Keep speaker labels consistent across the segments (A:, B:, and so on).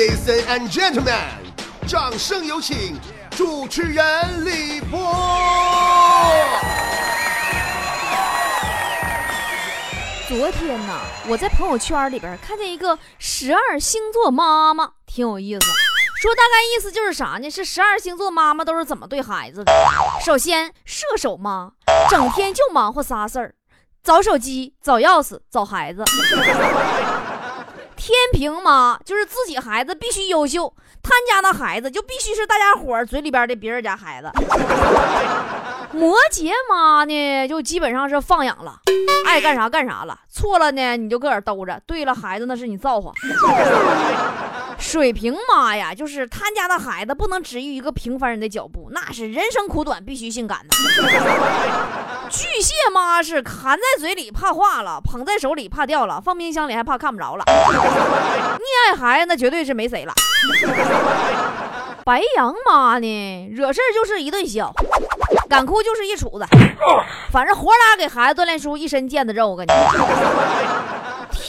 A: Ladies and gentlemen，掌声有请主持人李波。
B: 昨天呐，我在朋友圈里边看见一个十二星座妈妈，挺有意思。说大概意思就是啥呢？是十二星座妈妈都是怎么对孩子的？首先，射手妈整天就忙活仨事儿：找手机、找钥匙、找孩子。天平妈就是自己孩子必须优秀，他家的孩子就必须是大家伙嘴里边的别人家孩子。摩羯妈呢，就基本上是放养了，爱干啥干啥了，错了呢你就搁这兜着，对了孩子那是你造化。水瓶妈呀，就是他家的孩子不能止于一个平凡人的脚步，那是人生苦短必须性感的。巨蟹妈是含在嘴里怕化了，捧在手里怕掉了，放冰箱里还怕看不着了。溺爱孩子那绝对是没谁了。白羊妈呢，惹事就是一顿削，敢哭就是一杵子，反正活拉给孩子锻炼出一身腱子肉。我跟你，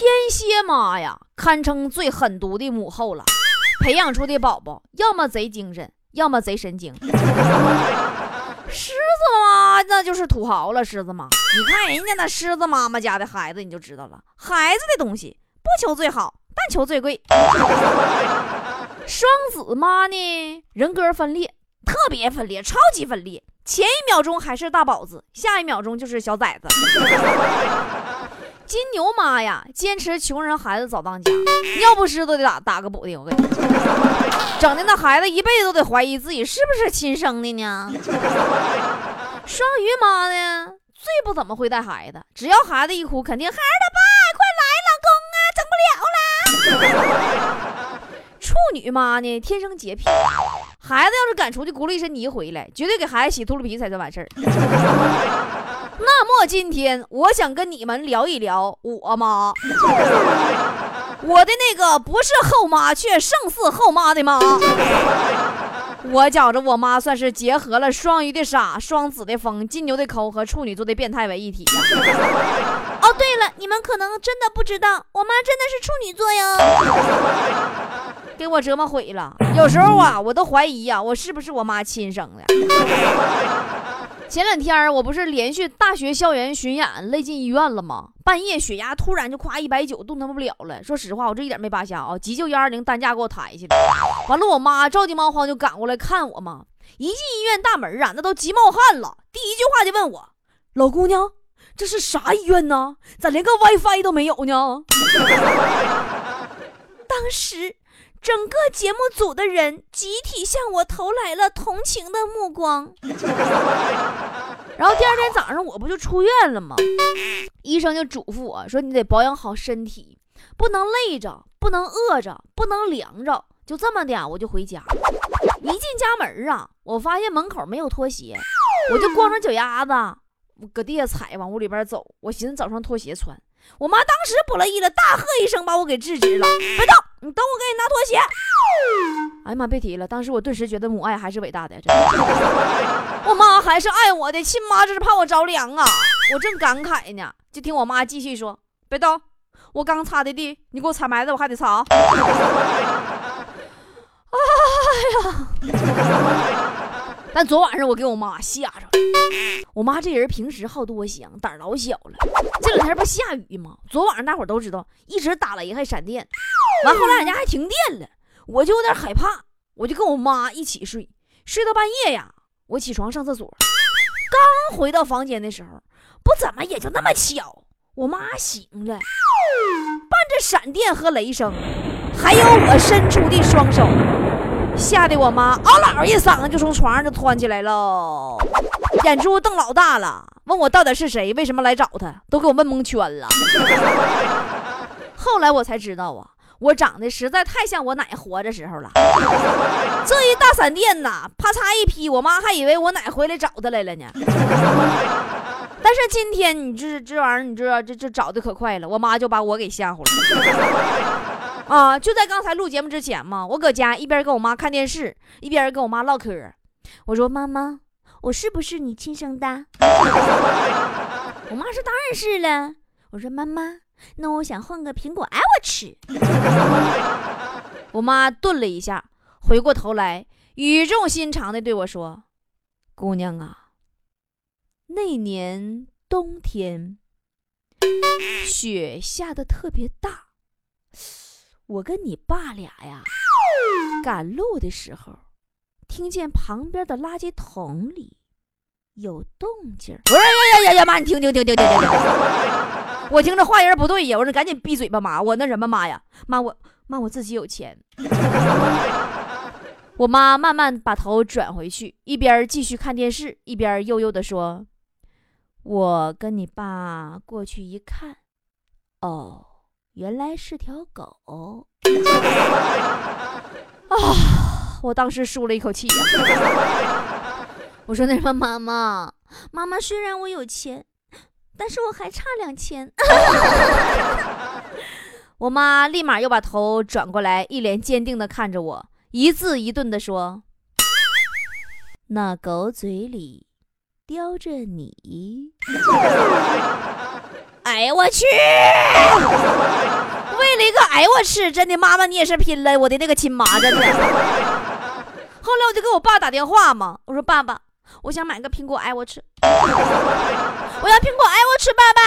B: 天蝎妈呀，堪称最狠毒的母后了，培养出的宝宝要么贼精神，要么贼神经。狮子妈那就是土豪了，狮子妈，你看人家那狮子妈妈家的孩子，你就知道了，孩子的东西不求最好，但求最贵。双子妈呢，人格分裂，特别分裂，超级分裂。前一秒钟还是大宝子，下一秒钟就是小崽子。金牛妈呀，坚持穷人孩子早当家，尿不湿都得打打个补丁。我跟你说，整的那孩子一辈子都得怀疑自己是不是亲生的呢。双鱼妈呢，最不怎么会带孩子，只要孩子一哭，肯定孩儿的爸，快来，老公啊，整不了了。处女妈呢，天生洁癖，孩子要是敢出去咕噜一身泥回来，绝对给孩子洗秃噜皮才算完事儿。那么今天我想跟你们聊一聊我妈，我的那个不是后妈，却胜似后妈的妈。我觉着我妈算是结合了双鱼的傻、双子的疯、金牛的抠和处女座的变态为一体。哦，对了，你们可能真的不知道，我妈真的是处女座哟。给我折磨毁了，有时候啊，我都怀疑呀，我是不是我妈亲生的？前两天我不是连续大学校园巡演，累进医院了吗？半夜血压突然就夸一百九，动弹不了了。说实话，我这一点没扒瞎啊，急救幺二零担架给我抬下来。完了，我妈着急忙慌就赶过来看我嘛。一进医院大门啊，那都急冒汗了。第一句话就问我：“老姑娘，这是啥医院呢？咋连个 WiFi 都没有呢？” 当时。整个节目组的人集体向我投来了同情的目光，然后第二天早上我不就出院了吗？医生就嘱咐我说：“你得保养好身体，不能累着，不能饿着，不能凉着，就这么的，我就回家。一进家门啊，我发现门口没有拖鞋，我就光着脚丫子，我搁地下踩，往屋里边走。我寻思找双拖鞋穿。我妈当时不乐意了，大喝一声把我给制止了：“别动！你等我给你拿拖鞋。”哎呀妈，别提了！当时我顿时觉得母爱还是伟大的，我妈还是爱我的，亲妈这是怕我着凉啊！我正感慨呢，就听我妈继续说：“别动，我刚擦的地，你给我踩埋汰，我还得擦。”哎呀！但昨晚上我给我妈吓着了，我妈这人平时好多想，胆老小了。这两天不下雨吗？昨晚上大伙都知道，一直打雷还闪电，完后来俺家还停电了，我就有点害怕，我就跟我妈一起睡，睡到半夜呀，我起床上厕所，刚回到房间的时候，不怎么也就那么巧，我妈醒了，伴着闪电和雷声，还有我伸出的双手。吓得我妈嗷嗷一嗓子就从床上就窜起来了，眼珠瞪老大了，问我到底是谁，为什么来找他，都给我问蒙圈了。后来我才知道啊，我长得实在太像我奶活着时候了。这一大闪电呐，啪嚓一劈，我妈还以为我奶回来找她来了呢。但是今天你这这玩意儿，你知道这这找的可快了，我妈就把我给吓唬了。啊！就在刚才录节目之前嘛，我搁家一边跟我妈看电视，一边跟我妈唠嗑。我说：“妈妈，我是不是你亲生的？” 我妈说：“当然是了。”我说：“妈妈，那我想换个苹果，哎，我吃。” 我妈顿了一下，回过头来，语重心长的对我说：“姑娘啊，那年冬天雪下的特别大，我跟你爸俩呀 赶路的时候，听见旁边的垃圾桶里有动静。”我说：“呀呀呀呀妈，你听听听听听听听！我听着话音不对呀，我说赶紧闭嘴吧妈，我那什么妈呀妈我。”妈，我自己有钱。我妈慢慢把头转回去，一边继续看电视，一边悠悠地说：“我跟你爸过去一看，哦，原来是条狗。”啊！我当时舒了一口气呀。我说：“那什么，妈妈，妈妈，虽然我有钱，但是我还差两千。”我妈立马又把头转过来，一脸坚定地看着我，一字一顿地说：“那狗嘴里叼着你。”哎呀，我去！一个哎我去，真的，妈妈你也是拼了，我的那个亲妈，真的。后来我就给我爸打电话嘛，我说：“爸爸，我想买个苹果哎我吃，我要苹果哎我吃，爸爸。”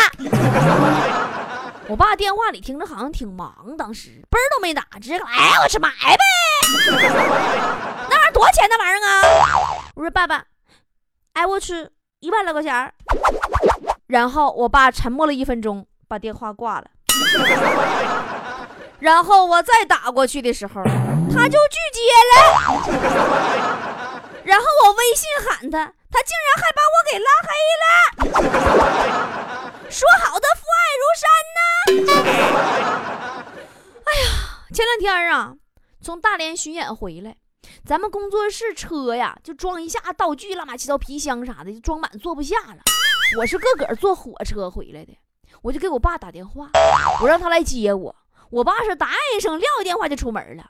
B: 我爸电话里听着好像挺忙，当时嘣都没打，直接哎我去买呗，那玩意儿多少钱？那玩意儿啊！我说爸爸，哎我去一万来块钱。然后我爸沉默了一分钟，把电话挂了。然后我再打过去的时候，他就拒接了。然后我微信喊他，他竟然还把我给拉黑了。说好的父爱如山呢？哎呀，前两天啊，从大连巡演回来，咱们工作室车呀就装一下道具，乱七八糟皮箱啥的就装满，坐不下了。我是个个坐火车回来的，我就给我爸打电话，我让他来接我。我爸是答应一声，撂电话就出门了，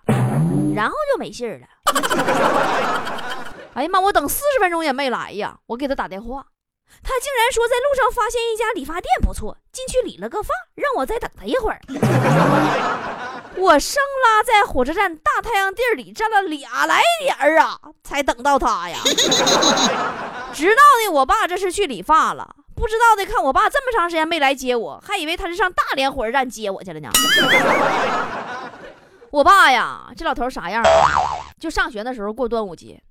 B: 然后就没信儿了。哎呀妈！我等四十分钟也没来呀！我给他打电话，他竟然说在路上发现一家理发店不错，进去理了个发，让我再等他一会儿。我生拉在火车站大太阳地里站了俩来点儿啊，才等到他呀。知道呢，我爸这是去理发了；不知道的，看我爸这么长时间没来接我，还以为他是上大连火车站接我去了呢。我爸呀，这老头啥样？就上学的时候过端午节。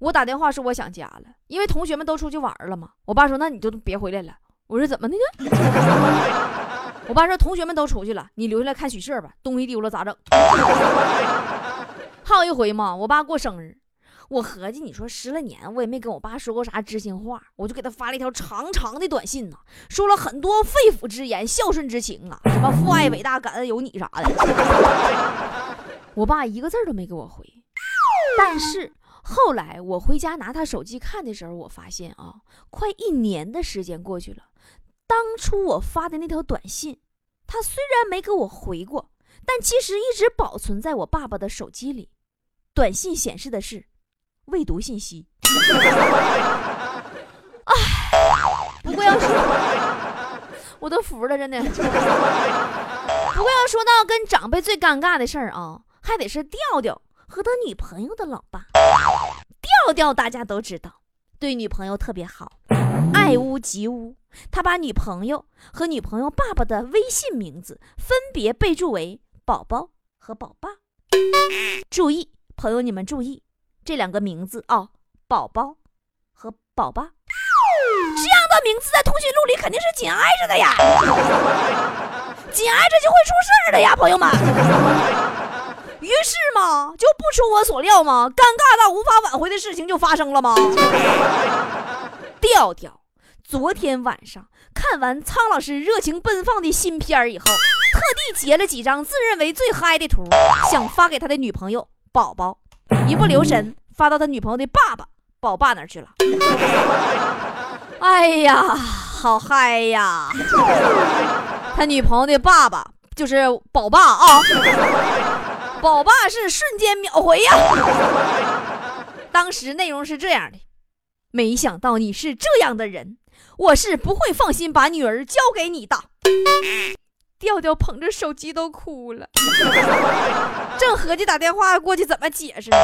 B: 我打电话说我想家了，因为同学们都出去玩了嘛。我爸说那你就别回来了。我说怎么的呢？我爸说同学们都出去了，你留下来看许社吧。东西丢了咋整？还有一回嘛，我爸过生日，我合计你说十来年我也没跟我爸说过啥知心话，我就给他发了一条长长的短信呢，说了很多肺腑之言、孝顺之情啊，什么父爱伟大、感恩有你啥的。我爸一个字都没给我回，但是。后来我回家拿他手机看的时候，我发现啊，快一年的时间过去了。当初我发的那条短信，他虽然没给我回过，但其实一直保存在我爸爸的手机里。短信显示的是未读信息。哎，不过要说，我都服了，真的。不过要说到跟长辈最尴尬的事儿啊，还得是调调。和他女朋友的老爸调调，大家都知道，对女朋友特别好，爱屋及乌。他把女朋友和女朋友爸爸的微信名字分别备注为“宝宝”和“宝爸”。注意，朋友你们注意，这两个名字啊，“宝宝”和“宝爸”，这样的名字在通讯录里肯定是紧挨着的呀，紧挨着就会出事儿的呀，朋友们。于是嘛，就不出我所料嘛，尴尬到无法挽回的事情就发生了吗？调调昨天晚上看完苍老师热情奔放的新片以后，特地截了几张自认为最嗨的图，想发给他的女朋友宝宝，一不留神发到他女朋友的爸爸宝爸那儿去了。哎呀，好嗨呀！他女朋友的爸爸就是宝爸啊。宝爸是瞬间秒回呀！当时内容是这样的：没想到你是这样的人，我是不会放心把女儿交给你的。调调捧着手机都哭了，正合计打电话过去怎么解释呢，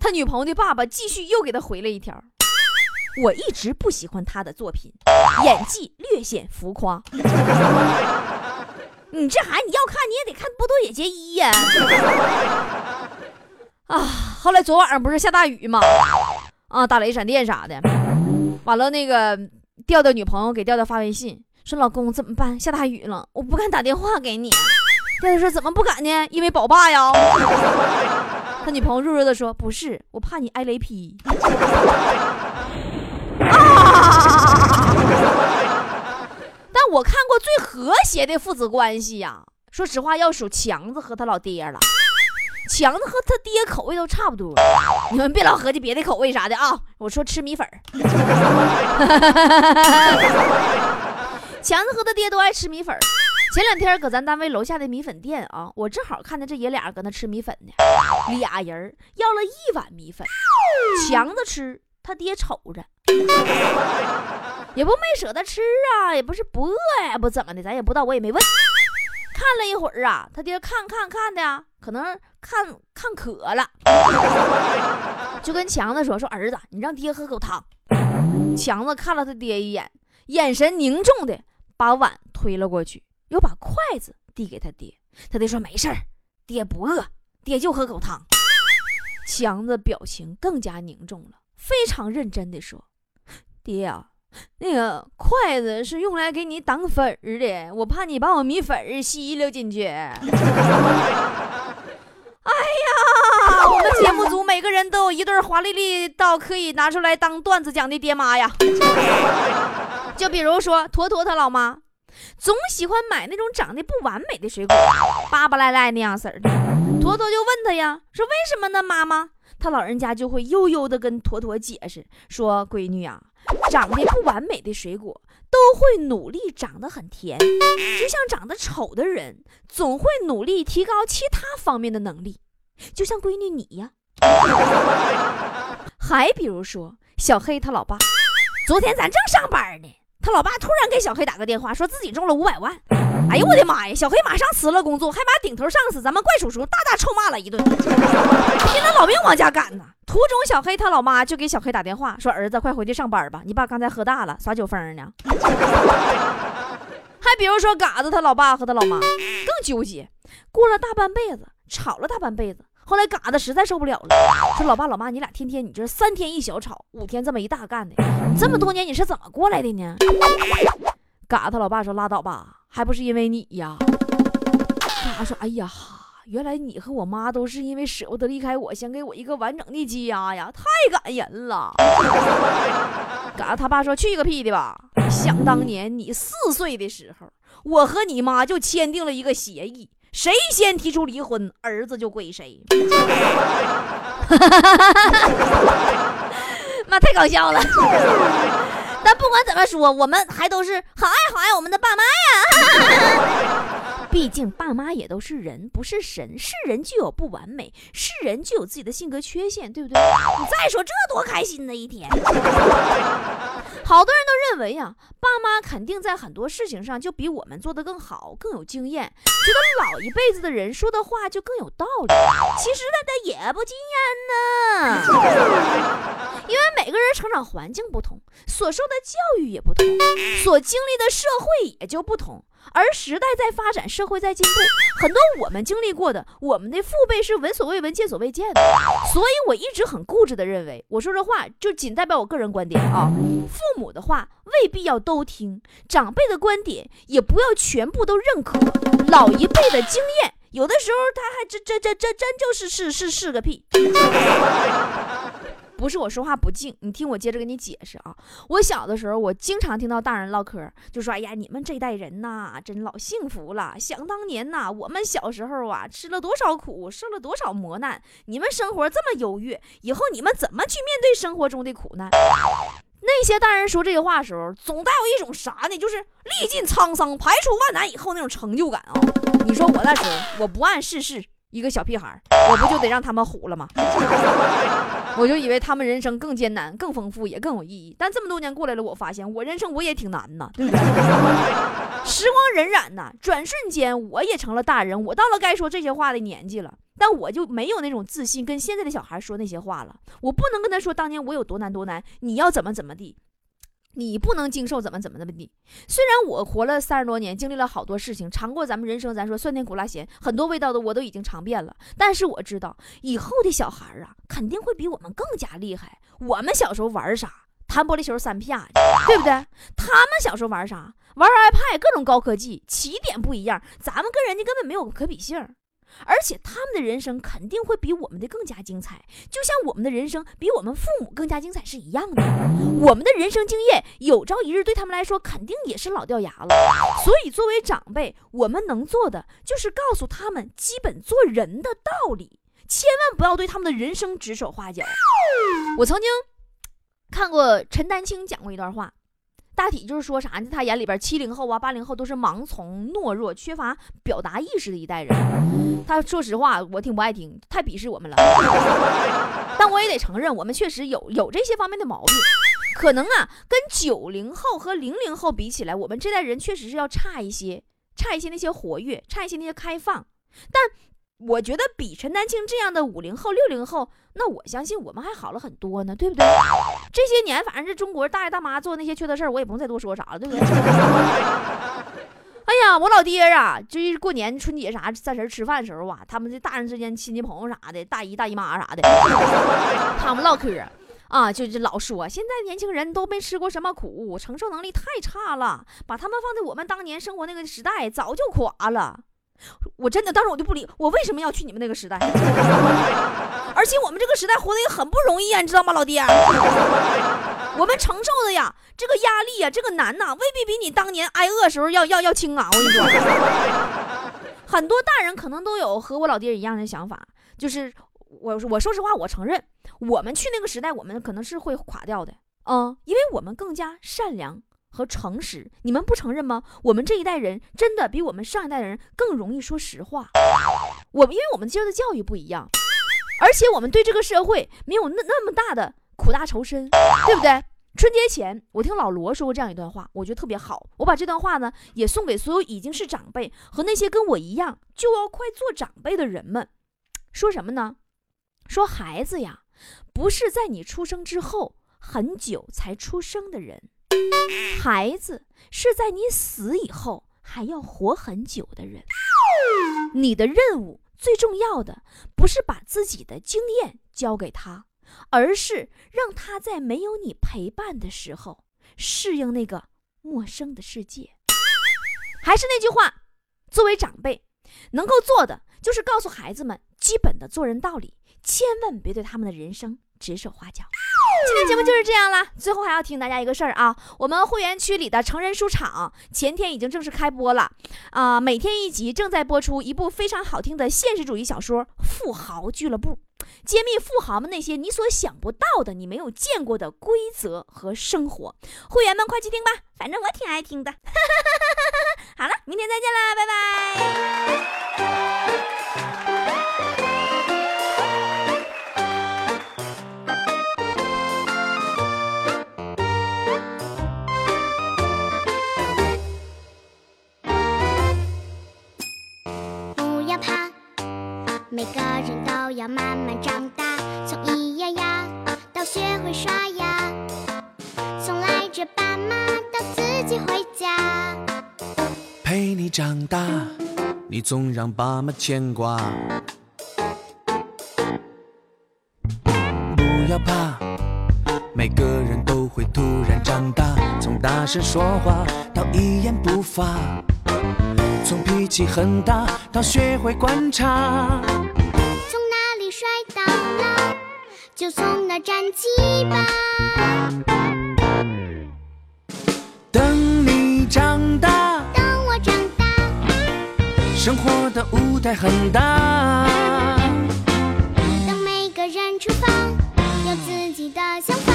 B: 他女朋友的爸爸继续又给他回了一条：“我一直不喜欢他的作品，演技略显浮夸。”你这孩子你要看你也得看《波多野结衣》呀。啊，后来昨晚上不是下大雨吗？啊，打雷闪电啥的，完了那个调调女朋友给调调发微信说：“老公怎么办？下大雨了，我不敢打电话给你。”调调说：“怎么不敢呢？因为宝爸呀。”他女朋友弱弱的说：“不是，我怕你挨雷劈。”啊！但我看过最和谐的父子关系呀，说实话要数强子和他老爹了。强子和他爹口味都差不多，你们别老合计别的口味啥的啊。我说吃米粉 强子和他爹都爱吃米粉前两天搁咱单位楼下的米粉店啊，我正好看见这爷俩搁那吃米粉呢。俩人要了一碗米粉，强子吃，他爹瞅着。也不没舍得吃啊，也不是不饿呀，不怎么的，咱也不知道，我也没问。看了一会儿啊，他爹看看看的呀，可能看看渴了，就跟强子说：“说儿子，你让爹喝口汤。”强子看了他爹一眼，眼神凝重的把碗推了过去，又把筷子递给他爹。他爹说：“没事儿，爹不饿，爹就喝口汤。”强子表情更加凝重了，非常认真的说：“爹啊。”那个筷子是用来给你挡粉儿的，我怕你把我米粉吸溜进去。哎呀，我们节目组每个人都有一对华丽丽到可以拿出来当段子讲的爹妈呀。就比如说坨坨他老妈，总喜欢买那种长得不完美的水果，巴巴赖赖那样式儿的。坨坨就问他呀，说为什么呢？妈妈，他老人家就会悠悠的跟坨坨解释说，闺女啊。长得不完美的水果都会努力长得很甜，就像长得丑的人总会努力提高其他方面的能力，就像闺女你呀。还比如说小黑他老爸，昨天咱正上班呢。他老爸突然给小黑打个电话，说自己中了五百万。哎呦我的妈呀！小黑马上辞了工作，还把顶头上司咱们怪叔叔大大臭骂了一顿，拼了老命往家赶呢。途中，小黑他老妈就给小黑打电话，说：“儿子，快回去上班吧，你爸刚才喝大了，耍酒疯呢。”还比如说，嘎子他老爸和他老妈更纠结，过了大半辈子，吵了大半辈子。后来，嘎子实在受不了了，说：“老爸老妈，你俩天天你这三天一小吵，五天这么一大干的，这么多年你是怎么过来的呢？”嘎子他老爸说：“拉倒吧，还不是因为你呀。”嘎说：“哎呀，原来你和我妈都是因为舍不得离开我，想给我一个完整的家呀，太感人了。”嘎子他爸说：“去个屁的吧！想当年你四岁的时候，我和你妈就签订了一个协议。”谁先提出离婚，儿子就归谁。妈，太搞笑了。但不管怎么说，我们还都是好爱好爱我们的爸妈呀。毕竟爸妈也都是人，不是神。是人就有不完美，是人就有自己的性格缺陷，对不对？你再说这多开心的一天。好多人都认为呀，爸妈肯定在很多事情上就比我们做得更好，更有经验，觉得老一辈子的人说的话就更有道理。其实那他也不经验呢，因为每个人成长环境不同，所受的教育也不同，所经历的社会也就不同。而时代在发展，社会在进步，很多我们经历过的，我们的父辈是闻所未闻、见所未见的。所以我一直很固执的认为，我说这话就仅代表我个人观点啊。父母的话未必要都听，长辈的观点也不要全部都认可。老一辈的经验，有的时候他还真真真真真就是是是是个屁。不是我说话不敬，你听我接着跟你解释啊。我小的时候，我经常听到大人唠嗑，就说：“哎呀，你们这代人呐，真老幸福了。想当年呐，我们小时候啊，吃了多少苦，受了多少磨难，你们生活这么优越，以后你们怎么去面对生活中的苦难？”那些大人说这些话的时候，总带有一种啥呢？就是历尽沧桑，排除万难以后那种成就感啊。你说我那时候，我不谙世事，一个小屁孩，我不就得让他们唬了吗？我就以为他们人生更艰难、更丰富，也更有意义。但这么多年过来了，我发现我人生我也挺难呐，对不对？时光荏苒呐，转瞬间我也成了大人，我到了该说这些话的年纪了。但我就没有那种自信，跟现在的小孩说那些话了。我不能跟他说当年我有多难多难，你要怎么怎么地。你不能经受怎么怎么怎么地。虽然我活了三十多年，经历了好多事情，尝过咱们人生，咱说酸甜苦辣咸，很多味道的我都已经尝遍了。但是我知道，以后的小孩啊，肯定会比我们更加厉害。我们小时候玩啥？弹玻璃球、三啪的，对不对？他们小时候玩啥？玩 iPad，各种高科技，起点不一样，咱们跟人家根本没有可比性。而且他们的人生肯定会比我们的更加精彩，就像我们的人生比我们父母更加精彩是一样的。我们的人生经验有朝一日对他们来说肯定也是老掉牙了。所以作为长辈，我们能做的就是告诉他们基本做人的道理，千万不要对他们的人生指手画脚。我曾经看过陈丹青讲过一段话。大体就是说啥呢？他眼里边七零后啊、八零后都是盲从、懦弱、缺乏表达意识的一代人。他说实话，我挺不爱听，太鄙视我们了。但我也得承认，我们确实有有这些方面的毛病。可能啊，跟九零后和零零后比起来，我们这代人确实是要差一些，差一些那些活跃，差一些那些开放。但我觉得比陈丹青这样的五零后、六零后，那我相信我们还好了很多呢，对不对？这些年，反正是中国大爷大妈做那些缺德事儿，我也不用再多说啥了，对不对？哎呀，我老爹啊，就是过年春节啥三十吃饭的时候啊，他们这大人之间亲戚朋友啥的，大姨大姨妈啥的，他们唠嗑啊，就就老说现在年轻人都没吃过什么苦，承受能力太差了，把他们放在我们当年生活那个时代，早就垮了。我真的当时我就不理我为什么要去你们那个时代，而且我们这个时代活得也很不容易啊，你知道吗，老爹？我们承受的呀，这个压力呀，这个难呐，未必比你当年挨饿时候要要要轻啊！我跟你说，很多大人可能都有和我老爹一样的想法，就是我我说实话，我承认我们去那个时代，我们可能是会垮掉的，嗯，因为我们更加善良。和诚实，你们不承认吗？我们这一代人真的比我们上一代人更容易说实话。我们因为我们接受的教育不一样，而且我们对这个社会没有那那么大的苦大仇深，对不对？春节前，我听老罗说过这样一段话，我觉得特别好。我把这段话呢，也送给所有已经是长辈和那些跟我一样就要快做长辈的人们。说什么呢？说孩子呀，不是在你出生之后很久才出生的人。孩子是在你死以后还要活很久的人。你的任务最重要的不是把自己的经验教给他，而是让他在没有你陪伴的时候适应那个陌生的世界。还是那句话，作为长辈，能够做的就是告诉孩子们基本的做人道理，千万别对他们的人生指手画脚。今天节目就是这样了。最后还要提醒大家一个事儿啊，我们会员区里的成人书场前天已经正式开播了啊，每天一集，正在播出一部非常好听的现实主义小说《富豪俱乐部》，揭秘富豪们那些你所想不到的、你没有见过的规则和生活。会员们快去听吧，反正我挺爱听的。好了，明天再见啦，拜拜。总让爸妈牵挂。不要怕，每个人都会突然长大，从大声说话到一言不发，从脾气很大到学会观察。从哪里摔倒了就从哪站起吧。生活的舞台很大。等每个人出发，有自己的想法，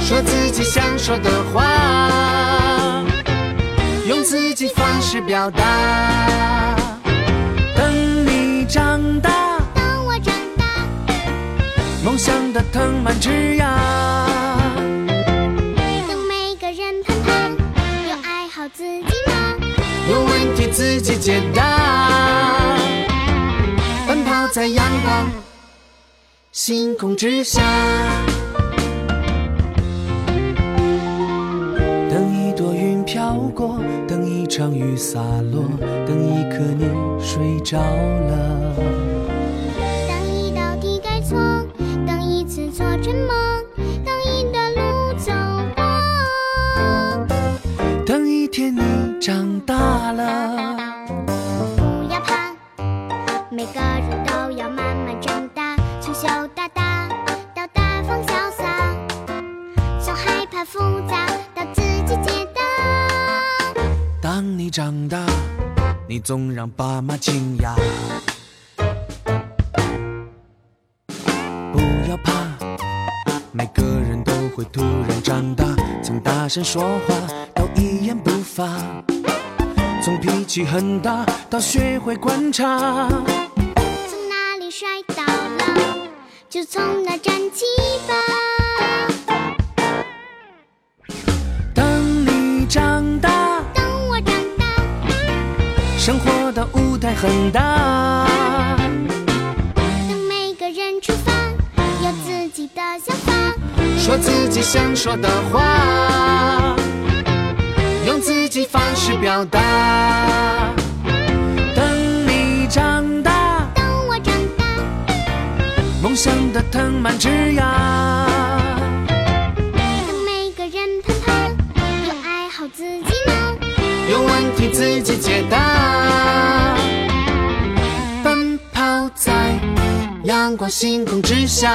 B: 说自己想说的话，用自己方式表达。等你长大。
C: 等我长大，梦想的藤蔓枝桠。
D: 等每个人盼盼，有爱好自己忙，
C: 有问题自己解答。星空之下。等一朵云飘过，等一场雨洒落，等一刻你睡着了。
D: 等一道题改错，等一次做成梦，等一段路走过。
C: 等一天你长大了，
D: 长大，
C: 你总让爸妈惊讶。不要怕，每个人都会突然长大，从大声说话到一言不发，从脾气很大到学会观察。
D: 从哪里摔倒了，就从哪站起吧。
C: 生活的舞台很大。
D: 等每个人出发，有自己的想法。
C: 说自己想说的话，用自己方式表达。等你长大，
D: 等我长大，
C: 梦想的藤蔓枝桠。
D: 等每个人盼盼，有爱好自己忙。
C: 有问题自己解答。星空之下。